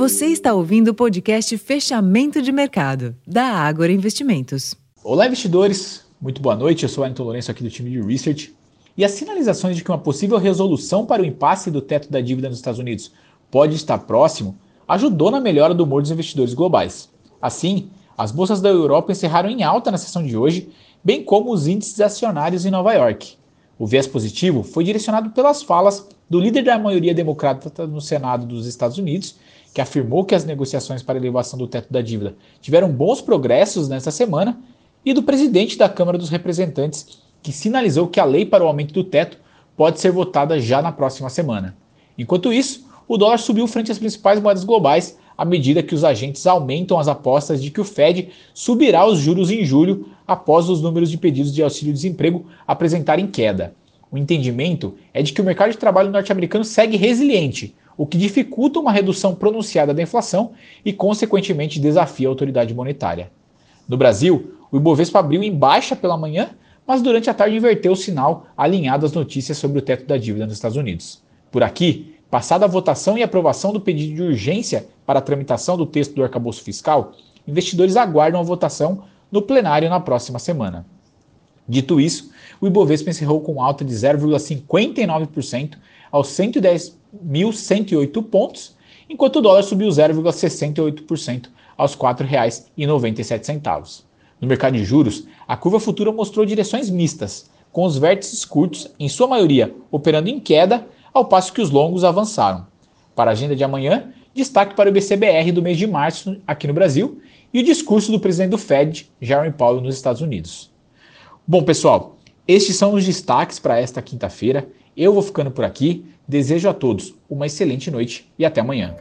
Você está ouvindo o podcast Fechamento de Mercado, da Ágora Investimentos. Olá, investidores! Muito boa noite, eu sou Anton Lourenço aqui do time de Research. E as sinalizações de que uma possível resolução para o impasse do teto da dívida nos Estados Unidos pode estar próximo ajudou na melhora do humor dos investidores globais. Assim, as bolsas da Europa encerraram em alta na sessão de hoje, bem como os índices acionários em Nova York. O viés positivo foi direcionado pelas falas do líder da maioria democrata no Senado dos Estados Unidos, que afirmou que as negociações para elevação do teto da dívida tiveram bons progressos nesta semana, e do presidente da Câmara dos Representantes, que sinalizou que a lei para o aumento do teto pode ser votada já na próxima semana. Enquanto isso, o dólar subiu frente às principais moedas globais à medida que os agentes aumentam as apostas de que o Fed subirá os juros em julho após os números de pedidos de auxílio-desemprego apresentarem queda. O entendimento é de que o mercado de trabalho norte-americano segue resiliente, o que dificulta uma redução pronunciada da inflação e, consequentemente, desafia a autoridade monetária. No Brasil, o Ibovespa abriu em baixa pela manhã, mas durante a tarde inverteu o sinal, alinhado às notícias sobre o teto da dívida nos Estados Unidos. Por aqui, Passada a votação e aprovação do pedido de urgência para a tramitação do texto do arcabouço fiscal, investidores aguardam a votação no plenário na próxima semana. Dito isso, o Ibovespa encerrou com alta de 0,59% aos 110.108 pontos, enquanto o dólar subiu 0,68% aos R$ 4,97. No mercado de juros, a curva futura mostrou direções mistas, com os vértices curtos, em sua maioria, operando em queda, ao passo que os longos avançaram. Para a agenda de amanhã, destaque para o BCBR do mês de março aqui no Brasil e o discurso do presidente do Fed, Jeremy Powell, nos Estados Unidos. Bom, pessoal, estes são os destaques para esta quinta-feira. Eu vou ficando por aqui. Desejo a todos uma excelente noite e até amanhã.